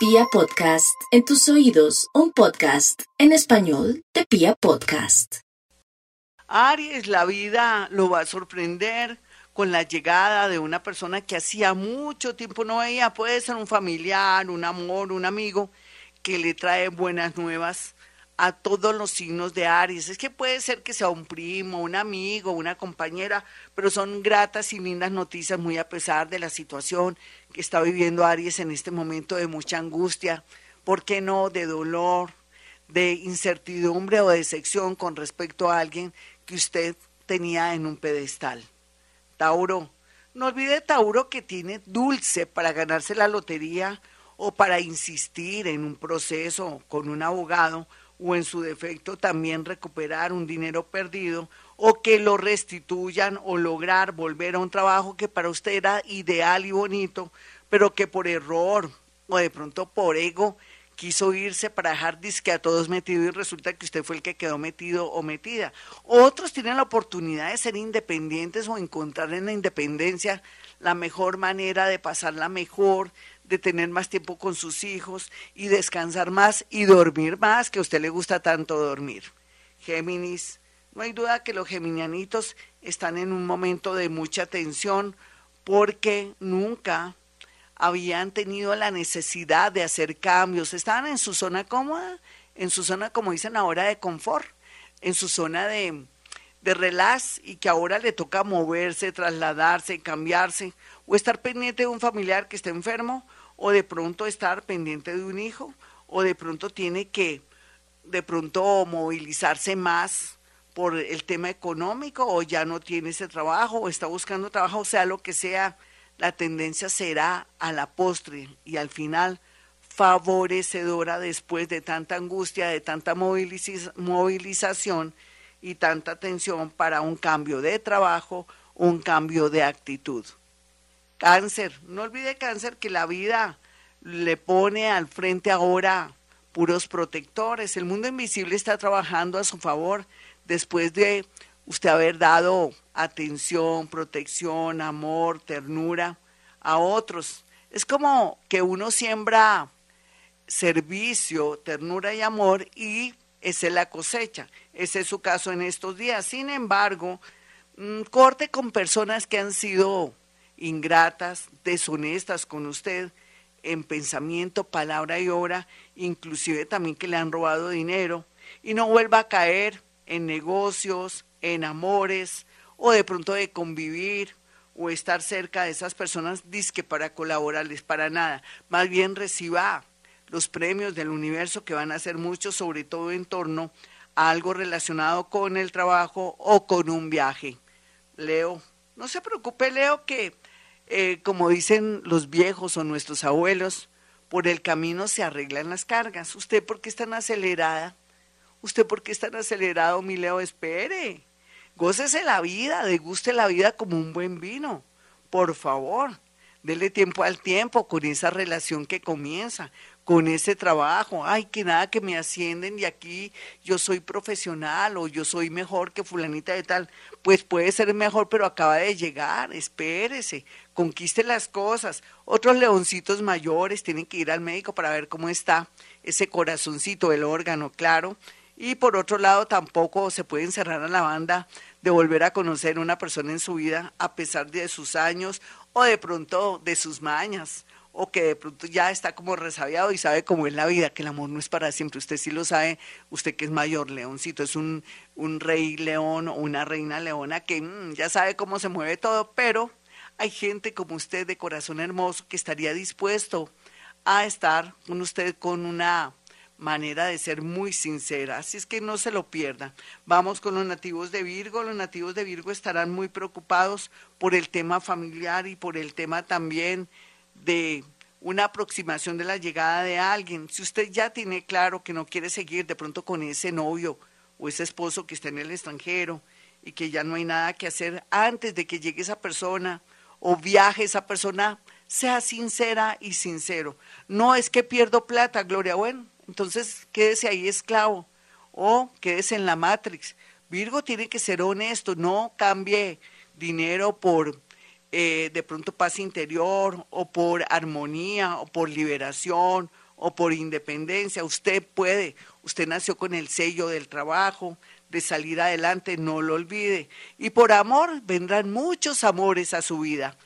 Pia Podcast, en tus oídos, un podcast en español de Pia Podcast. Aries, la vida lo va a sorprender con la llegada de una persona que hacía mucho tiempo no veía, puede ser un familiar, un amor, un amigo, que le trae buenas nuevas a todos los signos de Aries. Es que puede ser que sea un primo, un amigo, una compañera, pero son gratas y lindas noticias muy a pesar de la situación que está viviendo Aries en este momento de mucha angustia, ¿por qué no? De dolor, de incertidumbre o de sección con respecto a alguien que usted tenía en un pedestal. Tauro, no olvide Tauro que tiene dulce para ganarse la lotería o para insistir en un proceso con un abogado o en su defecto también recuperar un dinero perdido o que lo restituyan o lograr volver a un trabajo que para usted era ideal y bonito, pero que por error o de pronto por ego quiso irse para dejar disque a todos metido y resulta que usted fue el que quedó metido o metida. Otros tienen la oportunidad de ser independientes o encontrar en la independencia la mejor manera de pasarla mejor, de tener más tiempo con sus hijos y descansar más y dormir más, que a usted le gusta tanto dormir. Géminis, no hay duda que los geminianitos están en un momento de mucha tensión porque nunca habían tenido la necesidad de hacer cambios, estaban en su zona cómoda, en su zona, como dicen ahora, de confort, en su zona de, de relax y que ahora le toca moverse, trasladarse, cambiarse o estar pendiente de un familiar que esté enfermo o de pronto estar pendiente de un hijo, o de pronto tiene que de pronto movilizarse más por el tema económico, o ya no tiene ese trabajo, o está buscando trabajo, o sea, lo que sea, la tendencia será a la postre y al final favorecedora después de tanta angustia, de tanta movilización y tanta tensión para un cambio de trabajo, un cambio de actitud. Cáncer, no olvide cáncer que la vida le pone al frente ahora puros protectores. El mundo invisible está trabajando a su favor después de usted haber dado atención, protección, amor, ternura a otros. Es como que uno siembra servicio, ternura y amor y esa es la cosecha. Ese es su caso en estos días. Sin embargo, mm, corte con personas que han sido ingratas, deshonestas con usted en pensamiento, palabra y obra, inclusive también que le han robado dinero, y no vuelva a caer en negocios, en amores, o de pronto de convivir o estar cerca de esas personas, disque para colaborarles, para nada. Más bien reciba los premios del universo, que van a ser muchos, sobre todo en torno a algo relacionado con el trabajo o con un viaje. Leo, no se preocupe, Leo, que eh, como dicen los viejos o nuestros abuelos, por el camino se arreglan las cargas. ¿Usted por qué es tan acelerada? ¿Usted por qué es tan acelerado, mi Leo? Espere. Gócese la vida, deguste la vida como un buen vino. Por favor, dele tiempo al tiempo con esa relación que comienza con ese trabajo. Ay, que nada que me ascienden y aquí yo soy profesional o yo soy mejor que fulanita de tal. Pues puede ser mejor, pero acaba de llegar. Espérese, conquiste las cosas. Otros leoncitos mayores tienen que ir al médico para ver cómo está ese corazoncito, el órgano, claro. Y por otro lado, tampoco se puede encerrar a la banda de volver a conocer una persona en su vida a pesar de sus años o de pronto de sus mañas o que de pronto ya está como resabiado y sabe cómo es la vida, que el amor no es para siempre. Usted sí lo sabe, usted que es mayor leoncito, es un, un rey león o una reina leona que mm, ya sabe cómo se mueve todo, pero hay gente como usted de corazón hermoso que estaría dispuesto a estar con usted con una manera de ser muy sincera, así es que no se lo pierda. Vamos con los nativos de Virgo, los nativos de Virgo estarán muy preocupados por el tema familiar y por el tema también de una aproximación de la llegada de alguien. Si usted ya tiene claro que no quiere seguir de pronto con ese novio o ese esposo que está en el extranjero y que ya no hay nada que hacer antes de que llegue esa persona o viaje esa persona, sea sincera y sincero. No es que pierdo plata, Gloria, bueno, entonces quédese ahí esclavo o quédese en la Matrix. Virgo tiene que ser honesto, no cambie dinero por eh, de pronto paz interior o por armonía o por liberación o por independencia. Usted puede, usted nació con el sello del trabajo, de salir adelante, no lo olvide. Y por amor vendrán muchos amores a su vida.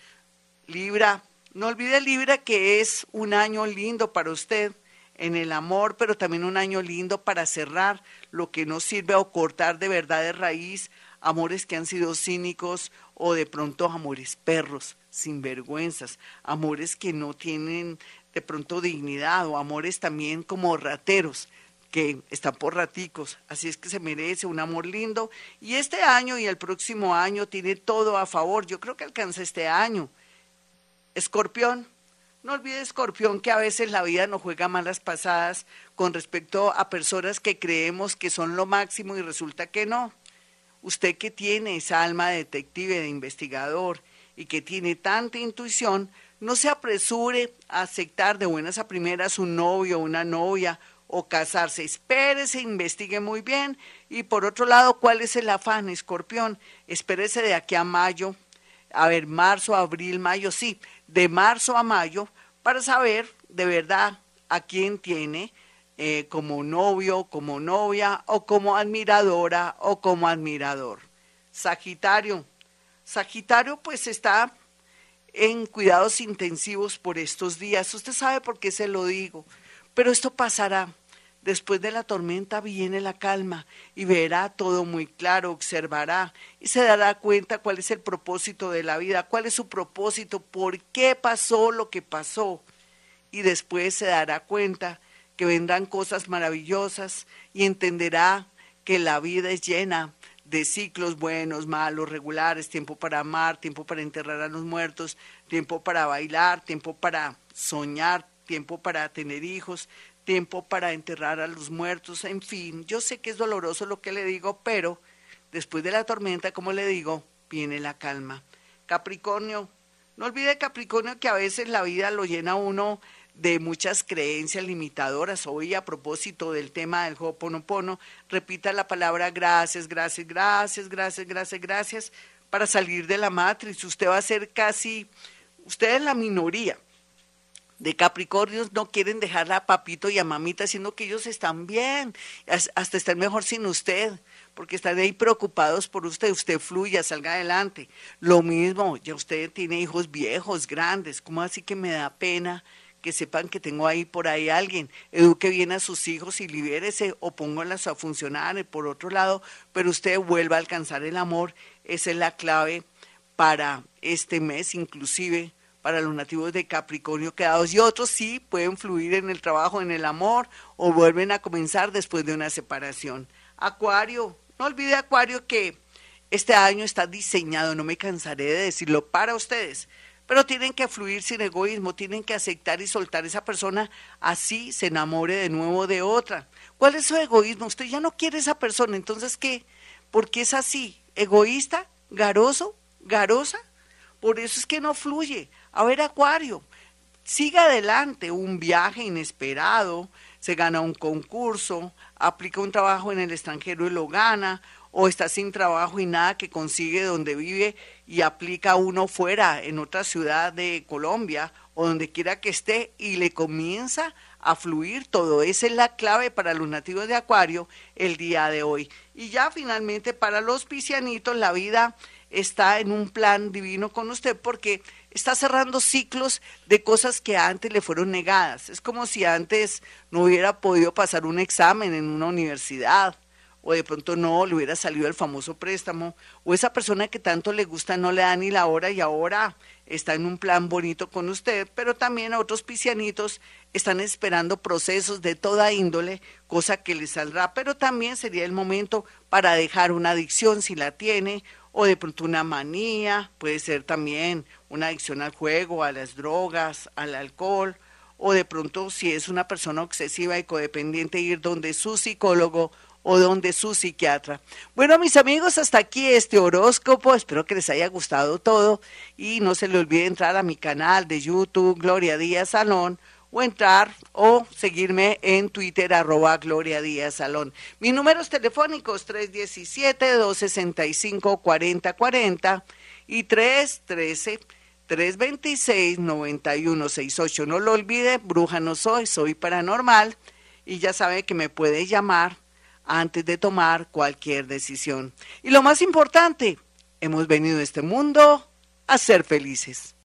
Libra, no olvide Libra que es un año lindo para usted en el amor, pero también un año lindo para cerrar lo que no sirve o cortar de verdad de raíz amores que han sido cínicos o de pronto amores perros, sinvergüenzas, amores que no tienen de pronto dignidad o amores también como rateros que están por raticos, así es que se merece un amor lindo. Y este año y el próximo año tiene todo a favor, yo creo que alcanza este año. Escorpión, no olvide Escorpión que a veces la vida nos juega malas pasadas con respecto a personas que creemos que son lo máximo y resulta que no. Usted que tiene esa alma de detective, de investigador y que tiene tanta intuición, no se apresure a aceptar de buenas a primeras un novio una novia o casarse. Espérese, investigue muy bien. Y por otro lado, ¿cuál es el afán, escorpión? Espérese de aquí a mayo, a ver, marzo, abril, mayo, sí, de marzo a mayo, para saber de verdad a quién tiene eh, como novio, como novia, o como admiradora, o como admirador. Sagitario. Sagitario pues está en cuidados intensivos por estos días. Usted sabe por qué se lo digo, pero esto pasará. Después de la tormenta viene la calma y verá todo muy claro, observará y se dará cuenta cuál es el propósito de la vida, cuál es su propósito, por qué pasó lo que pasó. Y después se dará cuenta que vendrán cosas maravillosas y entenderá que la vida es llena de ciclos buenos, malos, regulares, tiempo para amar, tiempo para enterrar a los muertos, tiempo para bailar, tiempo para soñar, tiempo para tener hijos, tiempo para enterrar a los muertos, en fin, yo sé que es doloroso lo que le digo, pero después de la tormenta, como le digo, viene la calma. Capricornio, no olvide Capricornio que a veces la vida lo llena uno de muchas creencias limitadoras. Hoy a propósito del tema del Ho'oponopono, repita la palabra gracias, gracias, gracias, gracias, gracias, gracias, para salir de la matriz. Usted va a ser casi, usted es la minoría de Capricornios no quieren dejar a papito y a mamita, sino que ellos están bien, hasta están mejor sin usted, porque están ahí preocupados por usted, usted fluya, salga adelante. Lo mismo, ya usted tiene hijos viejos, grandes, ¿cómo así que me da pena que sepan que tengo ahí por ahí alguien, eduque bien a sus hijos y libérese o pónganlas a funcionar por otro lado, pero usted vuelva a alcanzar el amor, esa es la clave para este mes inclusive para los nativos de Capricornio quedados y otros sí pueden fluir en el trabajo, en el amor o vuelven a comenzar después de una separación. Acuario, no olvide Acuario que este año está diseñado, no me cansaré de decirlo, para ustedes pero tienen que fluir sin egoísmo, tienen que aceptar y soltar esa persona, así se enamore de nuevo de otra. ¿Cuál es su egoísmo? Usted ya no quiere esa persona, entonces ¿qué? ¿Por qué es así? ¿Egoísta? ¿Garoso? ¿Garosa? Por eso es que no fluye. A ver, Acuario, siga adelante, un viaje inesperado, se gana un concurso, aplica un trabajo en el extranjero y lo gana, o está sin trabajo y nada que consigue donde vive y aplica uno fuera, en otra ciudad de Colombia o donde quiera que esté y le comienza a fluir todo. Esa es la clave para los nativos de Acuario el día de hoy. Y ya finalmente para los piscianitos la vida está en un plan divino con usted porque está cerrando ciclos de cosas que antes le fueron negadas. Es como si antes no hubiera podido pasar un examen en una universidad o de pronto no le hubiera salido el famoso préstamo, o esa persona que tanto le gusta no le da ni la hora y ahora está en un plan bonito con usted, pero también otros piscianitos están esperando procesos de toda índole, cosa que les saldrá, pero también sería el momento para dejar una adicción si la tiene, o de pronto una manía, puede ser también una adicción al juego, a las drogas, al alcohol, o de pronto si es una persona obsesiva y codependiente ir donde su psicólogo o donde su psiquiatra. Bueno, mis amigos, hasta aquí este horóscopo. Espero que les haya gustado todo y no se le olvide entrar a mi canal de YouTube, Gloria Díaz Salón, o entrar o seguirme en Twitter, arroba Gloria Díaz Salón. Mis números telefónicos 317-265-4040 y 313 326-9168. No lo olvide, bruja no soy, soy paranormal y ya sabe que me puede llamar antes de tomar cualquier decisión. Y lo más importante, hemos venido a este mundo a ser felices.